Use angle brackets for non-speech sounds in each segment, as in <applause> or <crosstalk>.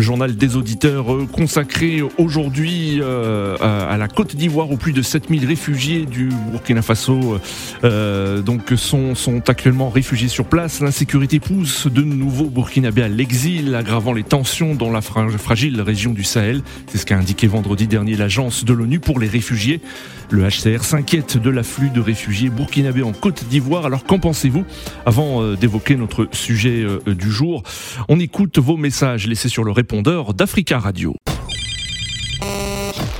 Journal des auditeurs euh, consacré aujourd'hui euh, à la Côte d'Ivoire où plus de 7000 réfugiés du Burkina Faso euh, donc sont, sont actuellement réfugiés sur place. L'insécurité pousse de nouveaux Burkinabés à l'exil, aggravant les tensions dans la fragile région du Sahel. C'est ce qu'a indiqué vendredi dernier l'agence de l'ONU pour les réfugiés. Le HCR s'inquiète de l'afflux de réfugiés burkinabés en Côte d'Ivoire. Alors qu'en pensez-vous Avant d'évoquer notre sujet du jour, on écoute vos messages laissés sur le répondeur d'Africa Radio.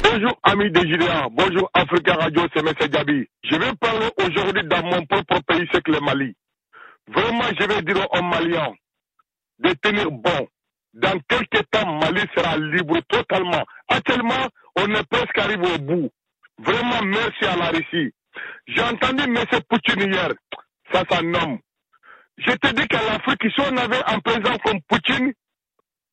Bonjour amis des Gideon, bonjour Africa Radio, c'est M. Gabi. Je vais parler aujourd'hui dans mon propre pays, c'est que le Mali. Vraiment, je vais dire aux Maliens de tenir bon. Dans quelques temps, Mali sera libre totalement. Actuellement, on est presque arrivé au bout. Vraiment, merci à la Russie. J'ai entendu M. Poutine hier. Ça, un homme. Je te dis qu'à l'Afrique, si on avait un président comme Poutine,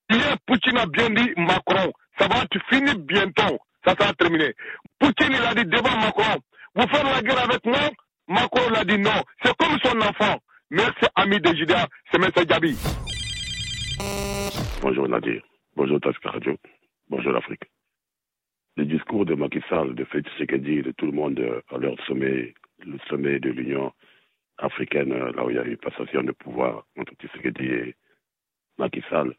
hier, Poutine a bien dit Macron, ça va tu finis bientôt. Ça, ça a terminé. Poutine, il a dit devant Macron, vous faites la guerre avec moi? Macron l'a dit non. C'est comme son enfant. Merci, ami de Judéa, c'est M. Gabi. Bonjour Nadir. Bonjour Tasca Radio. Bonjour l'Afrique. Le discours de Macky Sall, de Félix Tshisekedi, de tout le monde à leur sommet, le sommet de l'Union africaine, là où il y a eu passation de pouvoir entre Tshisekedi et Macky Sall,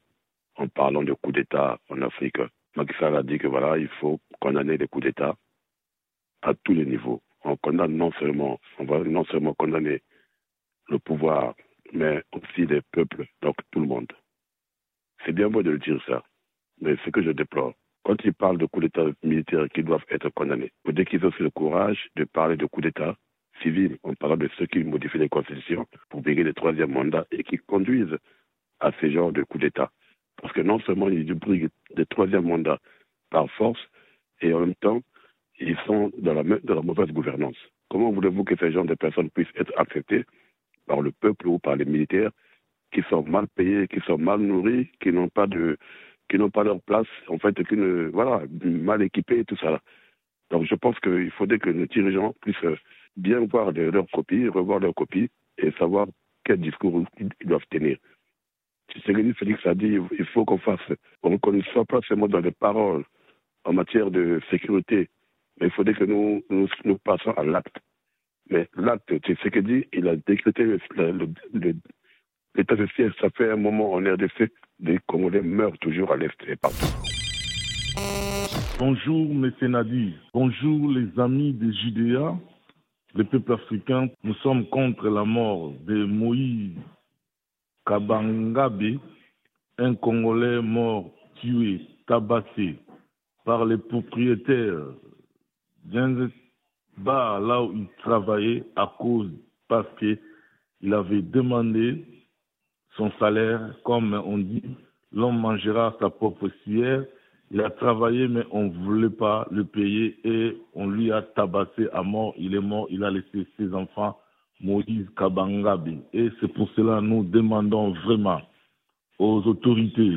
en parlant de coup d'État en Afrique. Macky Sall a dit que voilà, il faut condamner les coups d'État à tous les niveaux. On condamne non seulement, on va non seulement condamner le pouvoir, mais aussi les peuples, donc tout le monde. C'est bien beau de le dire ça, mais ce que je déplore, quand ils parlent de coups d'État militaires qui doivent être condamnés, faut qu'ils aient aussi le courage de parler de coups d'État civils en parlant de ceux qui modifient les constitutions pour briguer le troisième mandat et qui conduisent à ce genre de coups d'État. Parce que non seulement ils briguent le troisième mandat par force, et en même temps, ils sont dans la, mauvaise gouvernance. Comment voulez-vous que ces genre de personnes puissent être acceptées par le peuple ou par les militaires qui sont mal payés, qui sont mal nourris, qui n'ont pas de, qui n'ont pas leur place, en fait, qui ne, voilà, mal équipés et tout ça. Donc je pense qu'il faudrait que nos dirigeants puissent bien voir leurs copies, revoir leurs copies et savoir quel discours ils doivent tenir. Tshisekedi Félix a dit il faut qu'on fasse, qu'on ne soit pas seulement dans les paroles en matière de sécurité, mais il faudrait que nous, nous, nous passions à l'acte. Mais l'acte, Tshisekedi, il a décrété l'état de siège. Ça fait un moment en RDC, les Congolais meurent toujours à l'Est et partout. Bonjour, M. Bonjour, les amis de Judéa, le peuple africain. Nous sommes contre la mort de Moïse Kabangabe, un Congolais mort, tué, tabassé par les propriétaires d'un bar là où il travaillait à cause parce qu'il avait demandé son salaire, comme on dit, l'homme mangera sa propre cière. Il a travaillé, mais on ne voulait pas le payer et on lui a tabassé à mort. Il est mort, il a laissé ses enfants, Moïse Kabangabe. Et c'est pour cela nous demandons vraiment aux autorités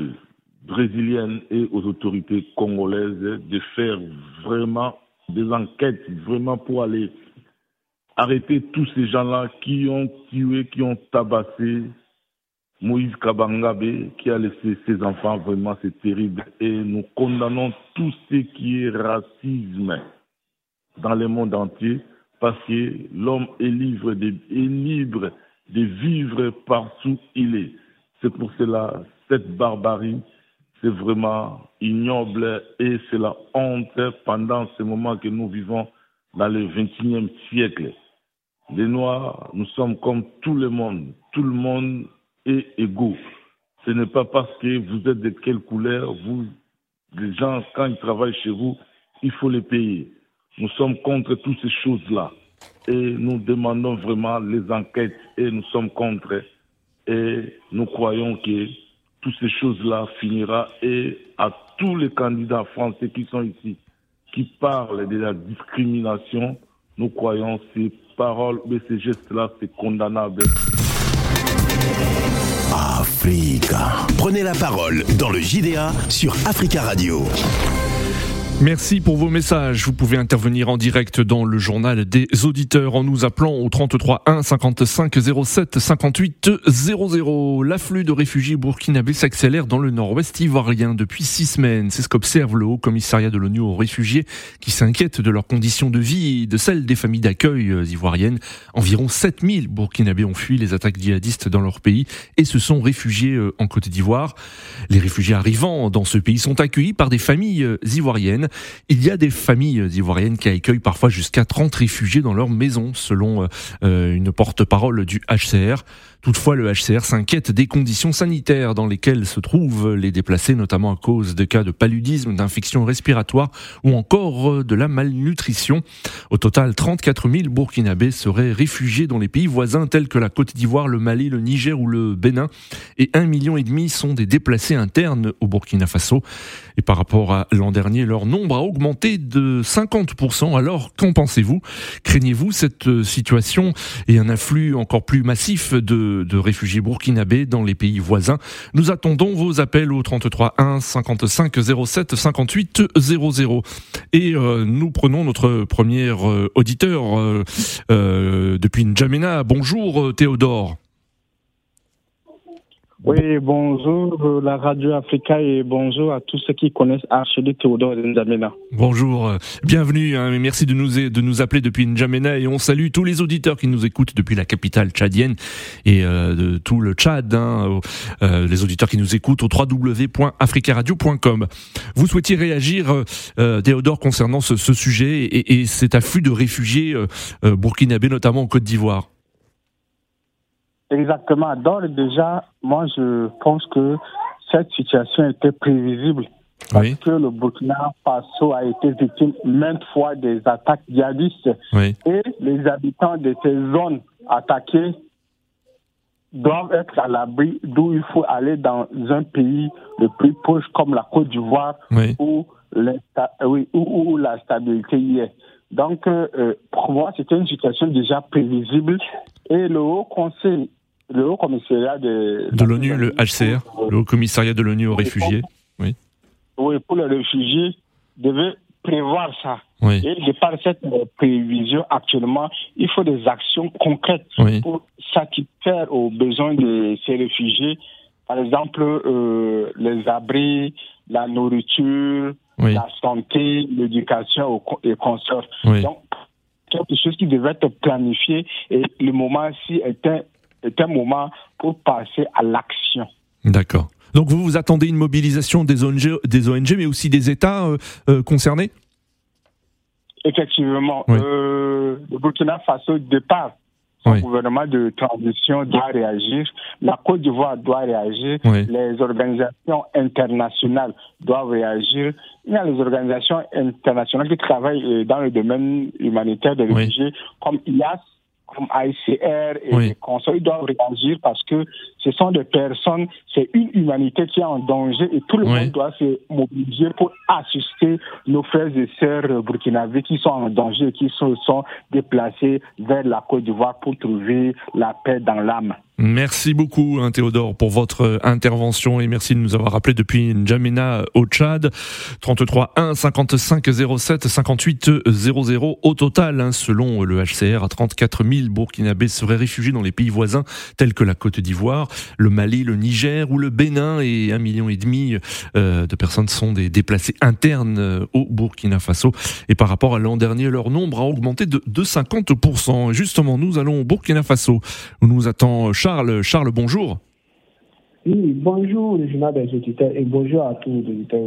brésiliennes et aux autorités congolaises de faire vraiment des enquêtes, vraiment pour aller arrêter tous ces gens-là qui ont tué, qui ont tabassé Moïse Kabangabe, qui a laissé ses enfants. Vraiment, c'est terrible. Et nous condamnons tout ce qui est racisme dans le monde entier parce que l'homme est libre de, libre de vivre partout il est. C'est pour cela, cette barbarie, c'est vraiment ignoble et c'est la honte pendant ce moment que nous vivons dans le 21e siècle. Les Noirs, nous sommes comme tout le monde. Tout le monde est égaux. Ce n'est pas parce que vous êtes de quelle couleur, vous, les gens, quand ils travaillent chez vous, il faut les payer. Nous sommes contre toutes ces choses-là. Et nous demandons vraiment les enquêtes et nous sommes contre. Et nous croyons que toutes ces choses-là finira et à tous les candidats français qui sont ici, qui parlent de la discrimination, nous croyons ces paroles, mais ces gestes-là, c'est condamnable. Africa. Prenez la parole dans le JDA sur Africa Radio. Merci pour vos messages. Vous pouvez intervenir en direct dans le journal des auditeurs en nous appelant au 33 1 55 07 58 00. L'afflux de réfugiés burkinabés s'accélère dans le nord-ouest ivoirien depuis six semaines. C'est ce qu'observe le Haut Commissariat de l'ONU aux réfugiés qui s'inquiète de leurs conditions de vie et de celles des familles d'accueil euh, ivoiriennes. Environ 7000 burkinabés ont fui les attaques djihadistes dans leur pays et se sont réfugiés euh, en Côte d'Ivoire. Les réfugiés arrivant dans ce pays sont accueillis par des familles euh, ivoiriennes il y a des familles ivoiriennes qui accueillent parfois jusqu'à 30 réfugiés dans leur maison, selon euh, une porte-parole du HCR. Toutefois, le HCR s'inquiète des conditions sanitaires dans lesquelles se trouvent les déplacés, notamment à cause de cas de paludisme, d'infections respiratoires ou encore euh, de la malnutrition. Au total, 34 000 Burkinabés seraient réfugiés dans les pays voisins tels que la Côte d'Ivoire, le Mali, le Niger ou le Bénin. Et un million et demi sont des déplacés internes au Burkina Faso. Et par rapport à l'an dernier, leur nombre a augmenté de 50%. Alors, qu'en pensez-vous? Craignez-vous cette euh, situation et un afflux encore plus massif de de, réfugiés burkinabés dans les pays voisins. Nous attendons vos appels au 33 1 55 07 58 00. Et euh, nous prenons notre premier euh, auditeur euh, depuis N'Djamena. Bonjour Théodore. Oui, bonjour euh, la Radio Africa et bonjour à tous ceux qui connaissent Archidé Théodore N'Djamena. Bonjour, euh, bienvenue, hein, merci de nous, appeler depuis N'Djamena et on salue tous les auditeurs qui nous écoutent depuis la capitale tchadienne et euh, de tout le Tchad, hein, les auditeurs qui nous écoutent au www.africaradio.com. Vous souhaitiez réagir, Théodore, concernant ce, sujet et, et, cet afflux de réfugiés burkinabés, notamment en Côte d'Ivoire Exactement. Donc déjà, moi je pense que cette situation était prévisible. Parce que le Burkina Faso a été victime maintes fois des attaques djihadistes. Et les habitants de ces zones attaquées doivent être à l'abri d'où il faut aller dans un pays le plus proche comme la Côte d'Ivoire où, où, la stabilité y est. Donc, euh, pour moi, c'était une situation déjà prévisible. Et le Haut Conseil le Haut Commissariat de, de l'ONU, le HCR, le Haut Commissariat de l'ONU aux réfugiés. Oui. Oui, pour les réfugiés, devait prévoir ça. Oui. Et de par cette prévision actuellement, il faut des actions concrètes pour satisfaire aux besoins de ces réfugiés. Par exemple, euh, les abris, la nourriture, la santé, l'éducation et consorts. Donc, quelque chose qui devait être planifié et le moment-ci était est un moment pour passer à l'action. D'accord. Donc vous vous attendez une mobilisation des ONG, des ONG mais aussi des États euh, euh, concernés? Effectivement. Euh, le Burkina Faso, départ, son gouvernement de transition doit réagir, la Côte d'Ivoire doit réagir, les organisations internationales doivent réagir. Il y a les organisations internationales qui travaillent dans le domaine humanitaire des réfugiés, comme IAS, comme ICR et les consorts, ils doivent réagir parce que ce sont des personnes, c'est une humanité qui est en danger et tout le monde doit se mobiliser pour assister nos frères et sœurs burkinabés qui sont en danger et qui se sont déplacés vers la Côte d'Ivoire pour trouver la paix dans l'âme. Merci beaucoup, hein, Théodore, pour votre euh, intervention et merci de nous avoir rappelé depuis N'Djamena au Tchad. 33 1 55 07 58 00 au total, hein, selon le HCR, 34 000 Burkinabés seraient réfugiés dans les pays voisins tels que la Côte d'Ivoire, le Mali, le Niger ou le Bénin et un million et demi euh, de personnes sont des déplacés internes euh, au Burkina Faso. Et par rapport à l'an dernier, leur nombre a augmenté de, de 50%. justement, nous allons au Burkina Faso où nous attend Charles Charles. Charles, bonjour. Oui, bonjour les des auditeurs et bonjour à tous les auditeurs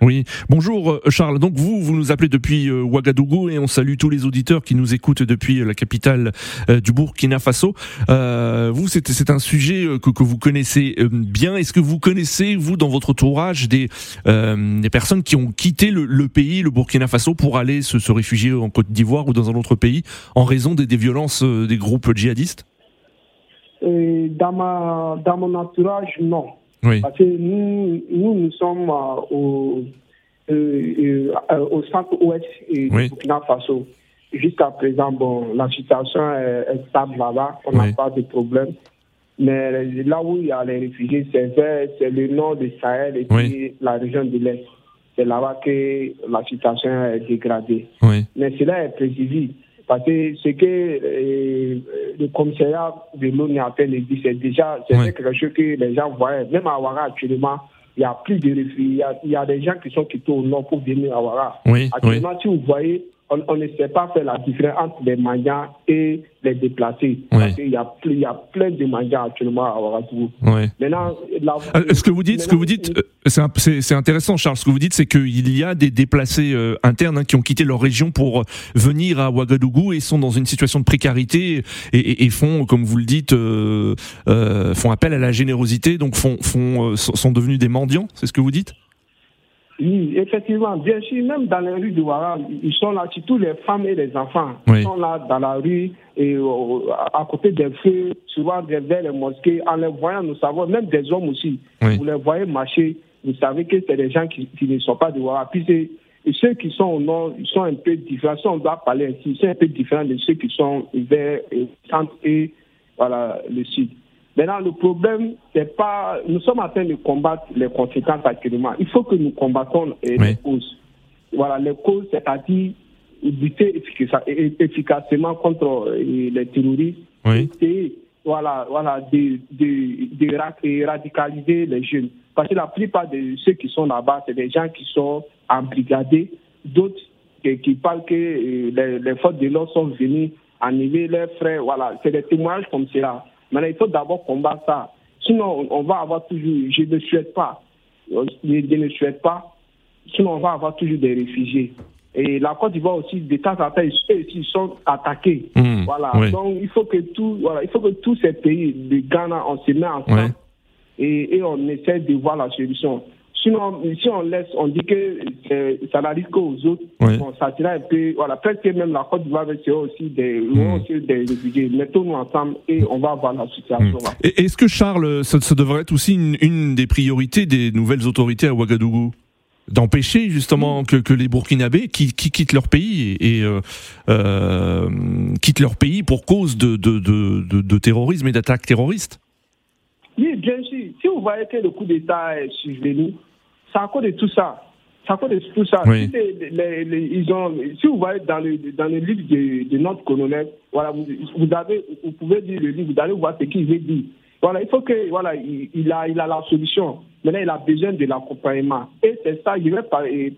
Oui, bonjour euh, Charles. Donc vous, vous nous appelez depuis euh, Ouagadougou et on salue tous les auditeurs qui nous écoutent depuis euh, la capitale du Burkina Faso. vous, c'est un sujet que, vous connaissez bien. Est-ce que vous connaissez, vous, dans votre entourage, des, personnes qui ont quitté le, pays, le Burkina Faso, pour aller se, réfugier en Côte d'Ivoire ou dans un autre pays en raison des violences des groupes djihadistes? Dans, ma, dans mon entourage, non. Parce que nous, nous, nous sommes euh, au, euh, euh, au centre-ouest du Burkina Faso. Jusqu'à présent, bon, la situation est, stable là-bas, on n'a pas de problème. Mais là où il y a les réfugiés, c'est le nord du Sahel et puis la région de l'Est. c'est là-bas que la situation est dégradée. Mais cela est prévisible. Parce que ce que euh, le commissariat de l'ONU a fait c'est déjà c'est quelque chose que les gens voient. Même à Ouara actuellement, il y a plus de réfugiés. Il y a, des gens qui sont quittés au nord pour venir à Ouara. actuellement, si vous voyez, on, ne sait pas faire la différence entre les mendiants et les déplacés. il y, a, il y a plein de mendiants actuellement à Ouagadougou. Maintenant, euh, ce que vous dites, ce que vous dites, euh, c'est intéressant, Charles. Ce que vous dites, c'est qu'il y a des déplacés euh, internes hein, qui ont quitté leur région pour venir à Ouagadougou et sont dans une situation de précarité et, font, comme vous le dites, font appel à la générosité, donc font, font, sont devenus des mendiants. C'est ce que vous dites? Oui, effectivement, bien sûr, même dans les rues de Ouara, ils sont là, surtout les femmes et les enfants. Ils sont là dans la rue et euh, à côté des feux, souvent vers les mosquées. En les voyant, nous savons, même des hommes aussi, vous les voyez marcher, vous savez que c'est des gens qui, ne sont pas de Ouara. Puis et ceux qui sont au nord, ils sont un peu différents. Si on doit parler ainsi, ils sont un peu différents de ceux qui sont vers le centre et voilà, le sud. Maintenant, le problème, c'est pas. Nous sommes en train de combattre les conséquences actuellement. Il faut que nous combattons les causes. Voilà, les causes, c'est-à-dire lutter efficacement contre euh, les terroristes. Et voilà, voilà, de, de, de, radicaliser les jeunes. Parce que la plupart de ceux qui sont là-bas, c'est des gens qui sont embrigadés, d'autres qui, parlent que euh, les, les forces de l'ordre sont venues enlever leurs frères. Voilà, c'est des témoignages comme cela. Maintenant, il faut d'abord combattre ça. Sinon, on va avoir toujours, je ne souhaite pas, je ne souhaite pas, sinon on va avoir toujours des réfugiés. Et la Côte d'Ivoire aussi, de temps en temps, ils sont attaqués. Hmm. voilà. Donc, il faut que tout, voilà, il faut que tous ces pays, le Ghana, on se met ensemble et, et on essaie de voir la solution. Sinon, si on laisse, on dit que ça n'arrive qu'aux autres, bon, ça sera un peu, voilà, peut-être que même la Côte d'Ivoire c'est aussi des, mmh. aussi des réfugiés. Mettons-nous ensemble et on va voir la situation. Mmh. Est-ce que Charles, ça, devrait être aussi une, des priorités des nouvelles autorités à Ouagadougou? D'empêcher justement que, que, les Burkinabés qui, qui, quittent leur pays et euh, euh, quittent leur pays pour cause de, de, de, de terrorisme et d'attaques terroristes? Oui, bien sûr. Si vous voyez que le coup d'État est survenu, c'est à cause de tout ça. C'est à cause de tout ça. Si, ils ont, si vous voyez dans le, dans le livre de, de notre colonel, voilà, vous, vous, avez, vous pouvez lire le livre, vous allez voir ce qu'il veut dire. Voilà, il faut que, voilà, il, a, il a la solution. Maintenant, il a besoin de l'accompagnement. Et c'est ça, je vais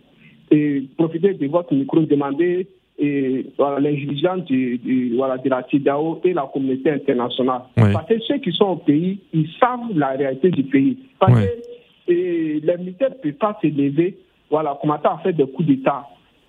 et, profiter de votre micro, demander et voilà, l'intelligence de, voilà, de la TIDAO et la communauté internationale. Parce que ceux qui sont au pays, ils savent la réalité du pays. Parce que et les militaires ne peuvent pas se lever, voilà, commencer à faire des coups d'État.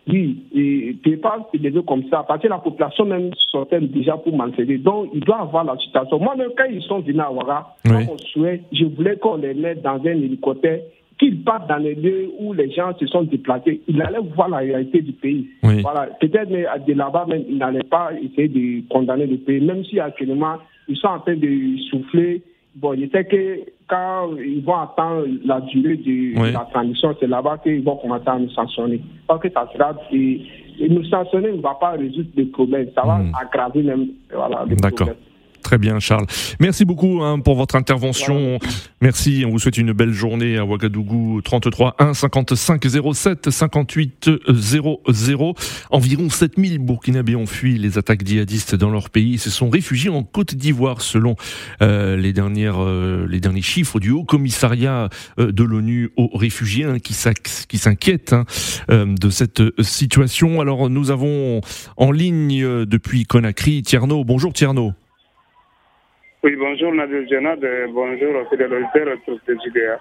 Oui, et ne peuvent pas se lever comme ça, parce que la population même sortait déjà pour manifester. Donc, il doit avoir la situation. Moi-même, quand ils sont venus à Ouara, je voulais qu'on les mette dans un hélicoptère, qu'ils partent dans les lieux où les gens se sont déplacés. Ils allaient voir la réalité du pays. Voilà. Peut-être de là-bas, même, ils n'allaient pas essayer de condamner le pays, même si actuellement, ils sont en train de souffler Bon, je sais que quand ils vont attendre la durée de la transition, c'est là-bas qu'ils vont commencer à nous sanctionner. Parce que ça sera. Et, nous sanctionner ne va pas résoudre les problèmes, ça va hmm. aggraver même voilà, les problèmes. Très bien, Charles. Merci beaucoup hein, pour votre intervention. Merci. On vous souhaite une belle journée à Ouagadougou. 33 1 55 07 58 00. Environ 7000 Burkinabés ont fui les attaques djihadistes dans leur pays et se sont réfugiés en Côte d'Ivoire, selon euh, les dernières euh, les derniers chiffres du Haut Commissariat euh, de l'ONU aux réfugiés hein, qui s'inquiètent hein, de cette situation. Alors nous avons en ligne depuis Conakry Tierno. Bonjour Tierno. Oui, bonjour Nadir Jenad, bonjour aux fidèles de.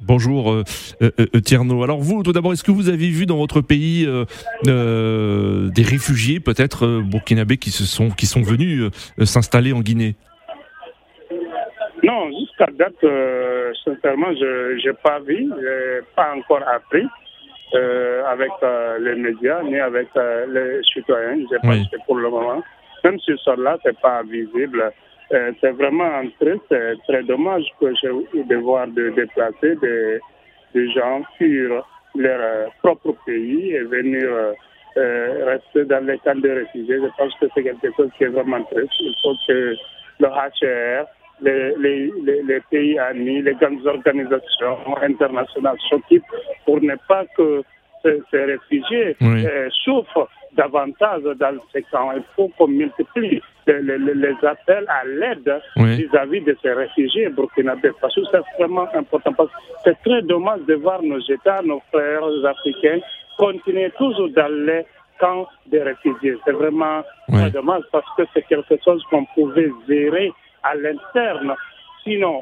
Bonjour euh, euh, euh, Tierno. Alors vous, tout d'abord, est-ce que vous avez vu dans votre pays euh, des réfugiés, peut-être burkinabés, qui se sont qui sont venus s'installer en Guinée? Non, jusqu'à date, sincèrement, je n'ai pas vu, n'ai pas encore appris avec les médias ni avec les citoyens. Je pense que pour le moment, même si ce là, c'est pas visible. Euh, c'est vraiment triste, c'est très dommage que j'ai devoir de déplacer des, des gens sur leur euh, propre pays et venir euh, rester dans les camps de réfugiés. Je pense que c'est quelque chose qui est vraiment triste. Il faut que le HCR les, les, les, pays amis, les grandes organisations internationales s'occupent pour ne pas que ces, réfugiés euh, souffrent davantage dans ces camps. Il faut qu'on multiplie les, appels à l'aide vis-à-vis de ces réfugiés burkinabés. Parce que c'est vraiment important. Parce que c'est très dommage de voir nos États, nos frères africains, continuer toujours dans les camps des réfugiés. C'est vraiment très dommage parce que c'est quelque chose qu'on pouvait gérer à l'interne. Sinon,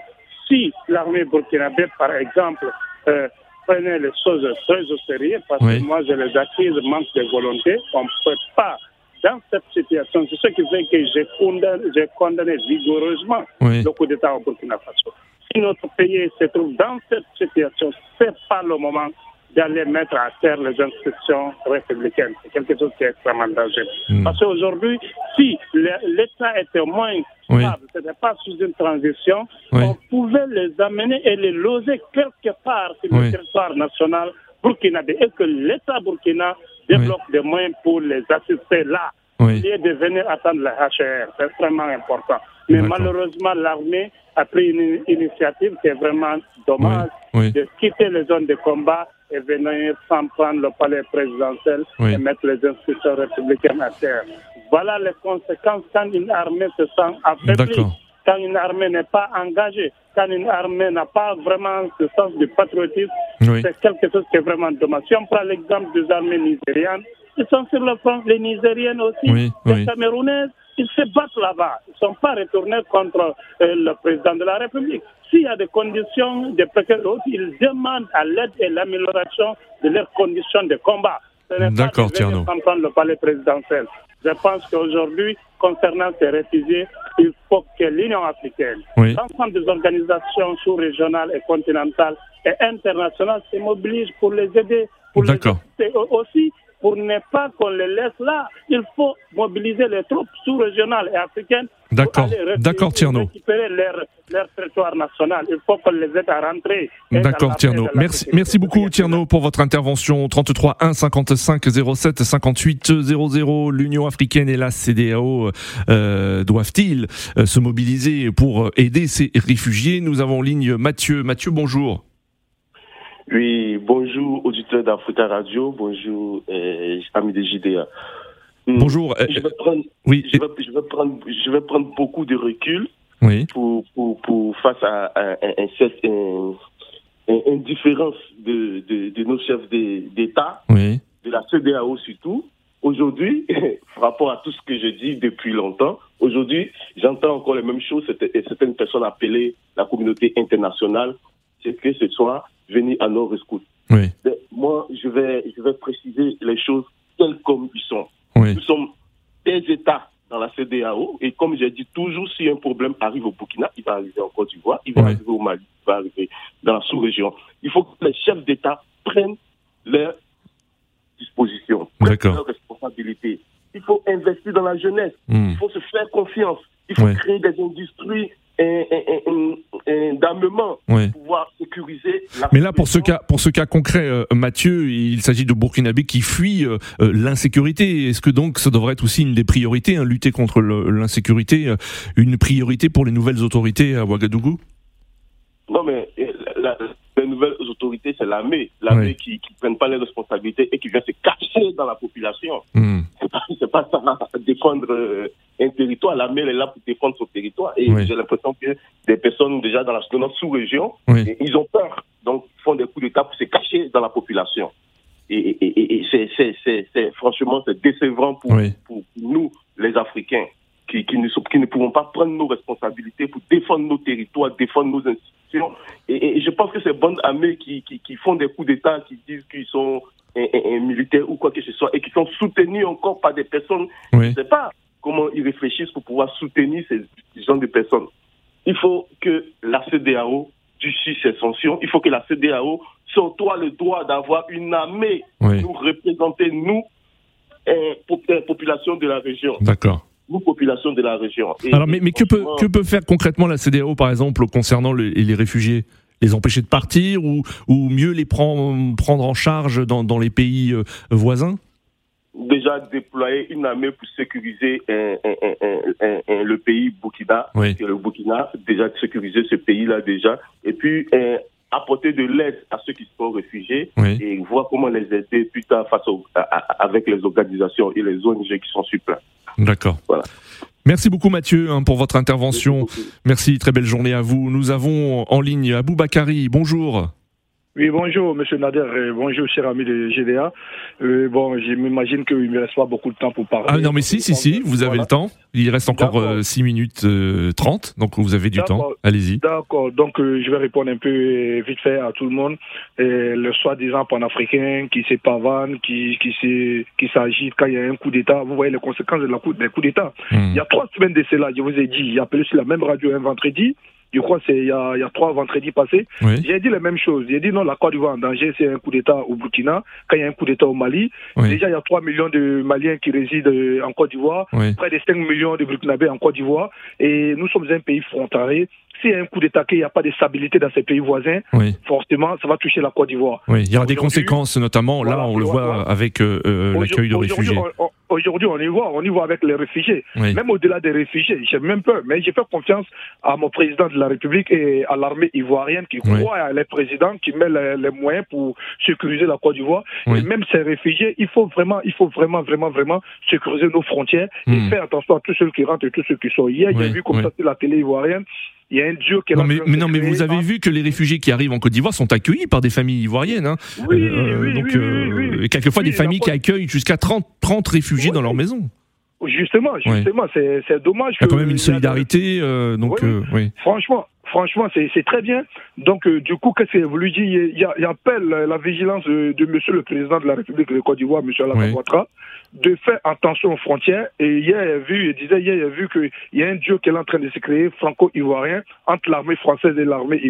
si l'armée burkinabé, par exemple, euh, prenait les choses très au sérieux, parce que moi je les accuse, manque de volonté, on ne peut pas dans cette situation, c'est ce qui fait que j'ai condamné, condamné, vigoureusement le coup d'État au Burkina Faso. Si notre pays se trouve dans cette situation, ce n'est pas le moment d'aller mettre à terre les institutions républicaines. C'est quelque chose qui est extrêmement dangereux. Hmm. Parce qu'aujourd'hui, si l'État était moins stable, ce n'était pas sous une transition, on pouvait les amener et les loger quelque part sur le territoire national burkinabé et que l'État burkina développe des moyens pour les assister là. Oui. lieu de venir attendre la HR. C'est extrêmement important. Mais malheureusement, l'armée a pris une initiative qui est vraiment dommage de quitter les zones de combat et venir s'en prendre le palais présidentiel et mettre les institutions républicaines à terre. Voilà les conséquences quand une armée se sent affaiblie, quand une armée n'est pas engagée, quand une armée n'a pas vraiment ce sens du patriotisme. C'est quelque chose qui est vraiment dommage. Si on prend l'exemple des armées nigérianes, ils sont sur le front, les Nigériennes aussi, les Camerounaises, ils se battent là-bas. Ils ne sont pas retournés contre euh, le président de la République. S'il y a des conditions de précarité, ils demandent à l'aide et l'amélioration de leurs conditions de combat. D'accord, Tierno. prendre le palais présidentiel. Je pense qu'aujourd'hui, concernant ces réfugiés, il faut que l'Union africaine, l'ensemble des organisations sous-régionales et continentales et internationales se mobilisent pour les aider, pour les aider aussi pour ne pas qu'on les laisse là. Il faut mobiliser les troupes sous-régionales et africaines. D'accord, d'accord Tierno. Récupérer leur, territoire national. Il faut qu'on les aide à rentrer. D'accord Tierno. Merci, merci beaucoup Tierno pour votre intervention. 33 1 55 07 58 00. L'Union africaine et la CDAO euh, doivent-ils euh, se mobiliser pour aider ces réfugiés? Nous avons en ligne Mathieu. Mathieu, bonjour. Oui, bonjour auditeurs d'Africa Radio, bonjour euh, amis de JDA. Hmm, bonjour. Je vais prendre, oui. je vais, je vais prendre, je vais prendre beaucoup de recul oui. pour, pour, pour face à, à, une différence de, de, de, nos chefs d'État, oui. de la CDAO surtout. Aujourd'hui, <laughs> par rapport à tout ce que je dis depuis longtemps, aujourd'hui, j'entends encore les mêmes choses. Certaines personnes appelées la communauté internationale, c'est que ce soit venir à nos rescousse. Oui. moi, je vais, je vais préciser les choses telles comme ils sont. Nous sommes des États dans la CDAO et comme j'ai dit toujours, si un problème arrive au Burkina, il va arriver en Côte d'Ivoire, il va arriver au Mali, il va arriver dans la sous-région. Il faut que les chefs d'État prennent leurs dispositions, prennent leurs responsabilités. Il faut investir dans la jeunesse, hmm. il faut se faire confiance, il faut créer des industries d'armement pour pouvoir sécuriser la Mais là, pour ce cas, pour ce cas concret, euh, Mathieu, il s'agit de Burkinabé qui fuit euh, euh, l'insécurité. Est-ce que donc ça devrait être aussi une des priorités, hein, lutter contre l'insécurité, une priorité pour les nouvelles autorités à Ouagadougou? Non, mais les nouvelles autorités, c'est l'armée. L'armée qui ne prenne pas les responsabilités et qui vient se cacher dans la population. Hmm. C'est pas, pas ça, défendre un territoire. L'armée est là pour défendre son territoire. Et j'ai l'impression que des personnes déjà dans la sous-région, ils ont peur. Donc, ils font des coups d'État pour se cacher dans la population. Et, c'est franchement, c'est décevant pour, pour nous, les Africains qui, qui, ne, qui ne pouvons pas prendre nos responsabilités pour défendre nos territoires, défendre nos institutions. Et, je pense que ces bonnes armées qui, qui, qui font des coups d'État, qui disent qu'ils sont un, militaires ou quoi que ce soit, et qui sont soutenus encore par des personnes, je ne sais pas comment ils réfléchissent pour pouvoir soutenir ces gens de personnes. Il faut que la CDAO durcisse ses sanctions. Il faut que la CDAO soit le droit d'avoir une armée pour nous représenter, nous, la population de la région. D'accord nous, population de la région. Alors, mais, mais que, peut, que peut faire concrètement la CDAO, par exemple, concernant les, réfugiés? Les empêcher de partir ou, ou mieux les prendre, prendre en charge dans, dans les pays euh, voisins? Déjà déployé une armée pour sécuriser le pays Burkina, le Burkina, déjà sécuriser ce pays-là déjà, et puis apporter de l'aide à ceux qui sont réfugiés et voir comment les aider plus tard face avec les organisations et les ONG qui sont sur place. D'accord. Voilà. Merci beaucoup Mathieu hein, pour votre intervention. Merci, très belle journée à vous. Nous avons en ligne Abou Bakari. Bonjour. Oui, bonjour, monsieur Nader, bonjour, cher ami de GDA. Euh, bon, je m'imagine qu'il ne me reste pas beaucoup de temps pour parler. Ah non, mais si, si, si, vous avez le temps. Il reste encore 6 euh, minutes 30, euh, donc vous avez du temps. Allez-y. D'accord, donc je vais répondre un peu vite fait à tout le monde. le soi-disant panafricain qui se pavane, qui, qui, qui s'agite quand il y a un coup d'État. Vous voyez les conséquences de la coup, des coups d'État. Hmm. Il y a trois semaines de cela, je vous ai dit, j'ai appelé sur la même radio un vendredi je crois c'est il y a, il y a trois vendredis passés, j'ai dit la même chose. J'ai dit non, la Côte d'Ivoire en danger, c'est un coup d'État au Burkina. Quand il y a un coup d'État au Mali, déjà il y a 3 millions de Maliens qui résident en Côte d'Ivoire, près de 5 millions de Burkinabés en Côte d'Ivoire, et nous sommes un pays frontalier s'il y a un coup d'État, qu'il n'y a pas de stabilité dans ces pays voisins, forcément, ça va toucher la Côte d'Ivoire. Oui, il y aura des conséquences, notamment, là, on le voit avec euh, euh, l'accueil de réfugiés. Aujourd'hui, on y voit, on y voit avec les réfugiés. Même au-delà des réfugiés, j'ai même peur, mais j'ai fait confiance à mon président de la République et à l'armée ivoirienne qui croit à les présidents, qui met les, moyens pour sécuriser la Côte d'Ivoire. Et même ces réfugiés, il faut vraiment, il faut vraiment, vraiment, vraiment sécuriser nos frontières et hmm. faire attention à tous ceux qui rentrent et tous ceux qui sont. Hier, j'ai vu comme ça sur la télé ivoirienne, il y a un duo qui est non, mais, mais non, mais vous avez vu que les réfugiés qui arrivent en Côte d'Ivoire sont accueillis par des familles ivoiriennes. Hein. Oui, euh, oui, donc, euh, quelquefois des familles qui accueillent jusqu'à 30, 30 réfugiés dans leur maison. Justement, justement, c'est dommage. Il y a quand même une solidarité, euh, donc oui. Franchement, franchement, c'est très bien. Donc, du coup, qu'est-ce que vous lui dites? Il, il, appelle la vigilance de, Monsieur le Président de la République de Côte d'Ivoire, Monsieur Alain Ouattara, de faire attention aux frontières. Et hier, il a vu, il disait hier, il a vu qu'il y a un duo qui est en train de se créer franco-ivoirien entre l'armée française et l'armée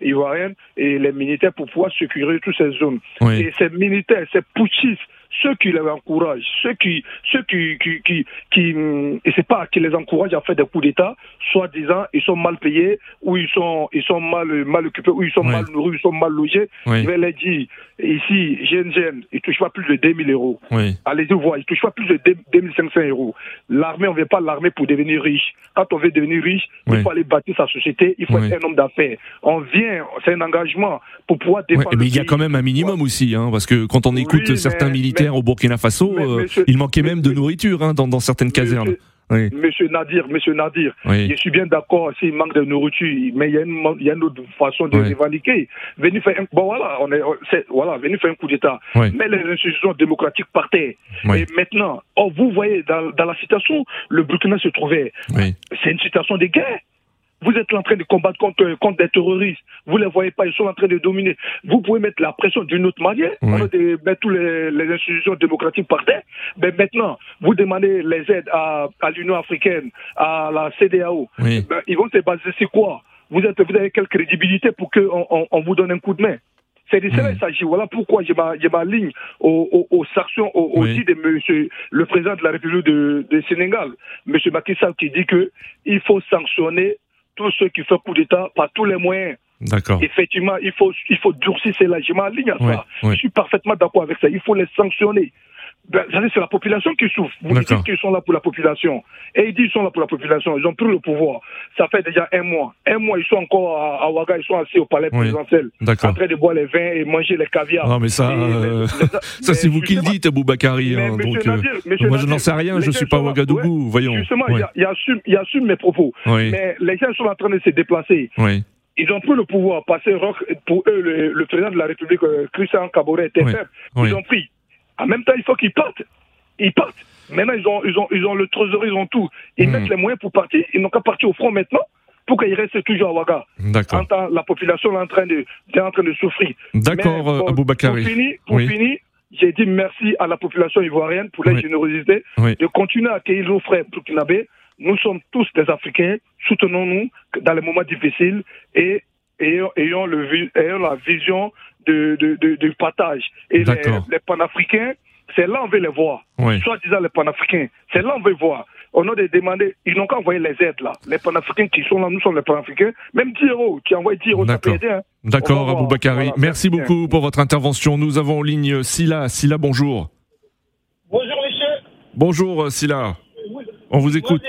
ivoirienne et les militaires pour pouvoir sécuriser toutes ces zones. Et ces militaires, ces putschistes, ceux qui les encouragent, ceux qui, ceux qui, qui, qui, qui et c'est pas qui les encouragent à faire des coups d'État, soi-disant, ils sont mal payés, ou ils sont, ils sont mal, mal occupés, ou ils sont mal nourris, ils sont mal logés. Je vais les dire, ici, GNGN, ils touchent pas plus de 2000 euros. Allez-y voir, ils touchent pas plus de 2500 euros. L'armée, on ne veut pas l'armée pour devenir riche. Quand on veut devenir riche, il faut aller bâtir sa société, il faut être un homme d'affaires. On vient, c'est un engagement pour pouvoir défendre. mais il y a quand même un minimum aussi, hein, parce que quand on écoute certains militaires, au Burkina Faso, euh, il manquait même de nourriture hein, dans, certaines casernes. Monsieur Nadir, Monsieur Nadir, je suis bien d'accord s'il manque de nourriture, mais il y, a une, autre façon de revendiquer. Venez faire un, bon voilà, on est, voilà, venez faire un coup d'État. Mais les institutions démocratiques partaient. Et maintenant, oh, vous voyez dans, dans, la situation, le Burkina se trouvait. C'est une situation de guerre. Vous êtes en train de combattre contre, contre des terroristes. Vous ne les voyez pas, ils sont en train de dominer. Vous pouvez mettre la pression d'une autre manière. De mettre toutes les, institutions démocratiques par terre. Mais maintenant, vous demandez les aides à, à l'Union africaine, à la CDAO. Ben, ils vont se baser sur quoi? Vous, êtes, vous avez quelle crédibilité pour qu'on on, on vous donne un coup de main? C'est de cela qu'il s'agit. Voilà pourquoi je m'aligne aux, aux, sanctions, aux, aux de monsieur, le président de la République de, de Sénégal, M. Macky Sall, qui dit qu'il faut sanctionner tous ceux qui font coup d'État par tous les moyens. D'accord. Effectivement, il faut, il faut durcir ces logements ligne à ça. Je suis parfaitement d'accord avec ça. Il faut les sanctionner. Ben, c'est la population qui souffre. Vous dites qu'ils sont là pour la population. Et ils disent qu'ils sont là pour la population. Ils ont pris le pouvoir. Ça fait déjà un mois. Un mois, ils sont encore à, Ouaga, ils sont assis au palais présidentiel. En train de boire les vins et manger les caviars. Non, mais ça, euh, <laughs> ça c'est vous qui le dites, Boubakari. Hein, donc, euh, moi, je n'en sais rien, je ne suis pas à Ouagadougou, voyons. Justement, il, assume, il assume mes propos. Mais les gens sont en train de se déplacer. Ils ont pris le pouvoir, passer pour eux, le, président de la République, euh, Christian Caboret, était faible. Ils ont pris. En même temps, il faut qu'ils partent. Ils partent. Maintenant, ils ont, ils ont, ils ont le trésor, ils ont tout. Ils hmm. mettent les moyens pour partir. Ils n'ont qu'à partir au front maintenant pour qu'ils restent toujours à Ouaga. D'accord. La population est en train de, est en train de souffrir. D'accord, Abou Bakari. Pour finir, pour finir j'ai dit merci à la population ivoirienne pour la générosité de continuer à accueillir nos frères burkinabés. Nous sommes tous des Africains. Soutenons-nous dans les moments difficiles et le, ayons la vision de, de, de, partage. Et les, les, panafricains, c'est là on veut les voir. Soit disant les panafricains, c'est là on veut voir. On a demandé, ils n'ont qu'à envoyer les aides là. Les panafricains qui sont là, nous sommes les panafricains. Même 10 euros, tu envoies 10 euros, ça peut aider. Hein. D'accord, Abou Bakari. merci beaucoup pour votre intervention. Nous avons en ligne Silla. Silla, bonjour. Bonjour les Bonjour Silla. On vous écoute.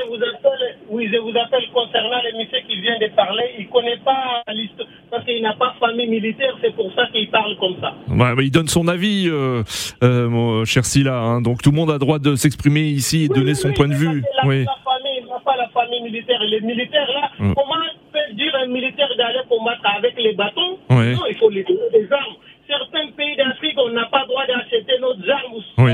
Oui, je vous appelle concernant le monsieur qui vient de parler. Il ne connaît pas l'histoire parce qu'il n'a pas famille militaire. C'est pour ça qu'il parle comme ça. il donne son avis, euh, euh, mon cher Silla. Hein. Donc tout le monde a droit de s'exprimer ici et donner son point de vue. oui. La famille, il n'a pas la famille militaire. Les militaires là, mm. comment peut dire un militaire d'aller combattre avec les bâtons? Non, il faut les donner des armes. Certains pays d'Afrique, on n'a pas droit d'acheter nos armes. Oui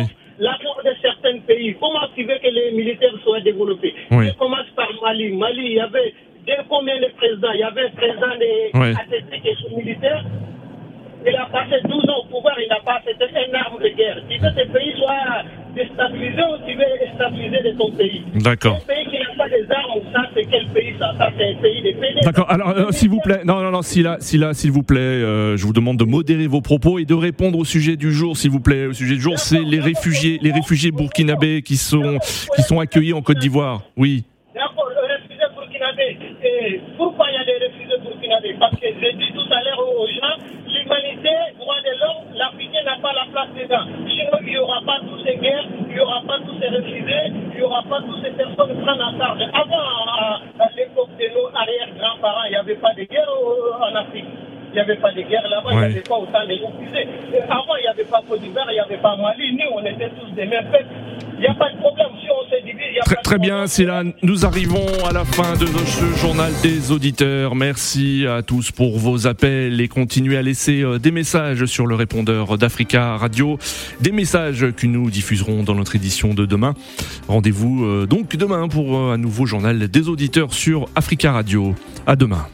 Comment tu veux que les militaires soient développés Je commence par Mali. Mali, il y avait combien de présidents Il y avait un président de qui est militaire. Il a passé 12 ans au pouvoir, il n'a pas c'était une arme de guerre. Si ce pays soit déstabilisé ou tu veux stabiliser de ton pays. D'accord. Un pays qui n'a pas des armes, ça c'est quel pays ça Ça c'est un pays des. D'accord, alors euh, s'il vous plaît, non, non, non, si là, si là, s'il vous plaît, euh, je vous demande de modérer vos propos et de répondre au sujet du jour, s'il vous plaît. Au sujet du jour, c'est les réfugiés, les réfugiés burkinabés qui sont, qui sont accueillis en Côte d'Ivoire. Oui. Burkinabés. Et pourquoi il y a des réfugiés burkinabés Parce que j'ai dit tout à l'heure aux gens l'humanité, droit de l'homme, l'Africain n'a pas la place dedans. Sinon, il n'y aura pas toutes ces guerres, il n'y aura pas tous ces réfugiés, il n'y aura pas toutes ces personnes prendre en charge. Avant, à, l'époque de nos arrière-grands-parents, il n'y avait pas de guerre en Afrique. Il n'y avait pas de guerre là-bas, il n'y avait pas autant de réfugiés. Avant, il n'y avait pas Côte d'Ivoire, il n'y avait pas Mali. Nous, on était tous des mêmes peuples. Il n'y a pas de problème. Si on se divise, il n'y a très, pas de Très bien, c'est là. Nous arrivons à la fin de ce journal des auditeurs. Merci à tous pour vos appels et continuez à laisser euh, des messages sur le répondeur d'Africa Radio. Des messages que nous diffuserons dans notre édition de demain. Rendez-vous euh, donc demain pour euh, un nouveau journal des auditeurs sur Africa Radio. À demain.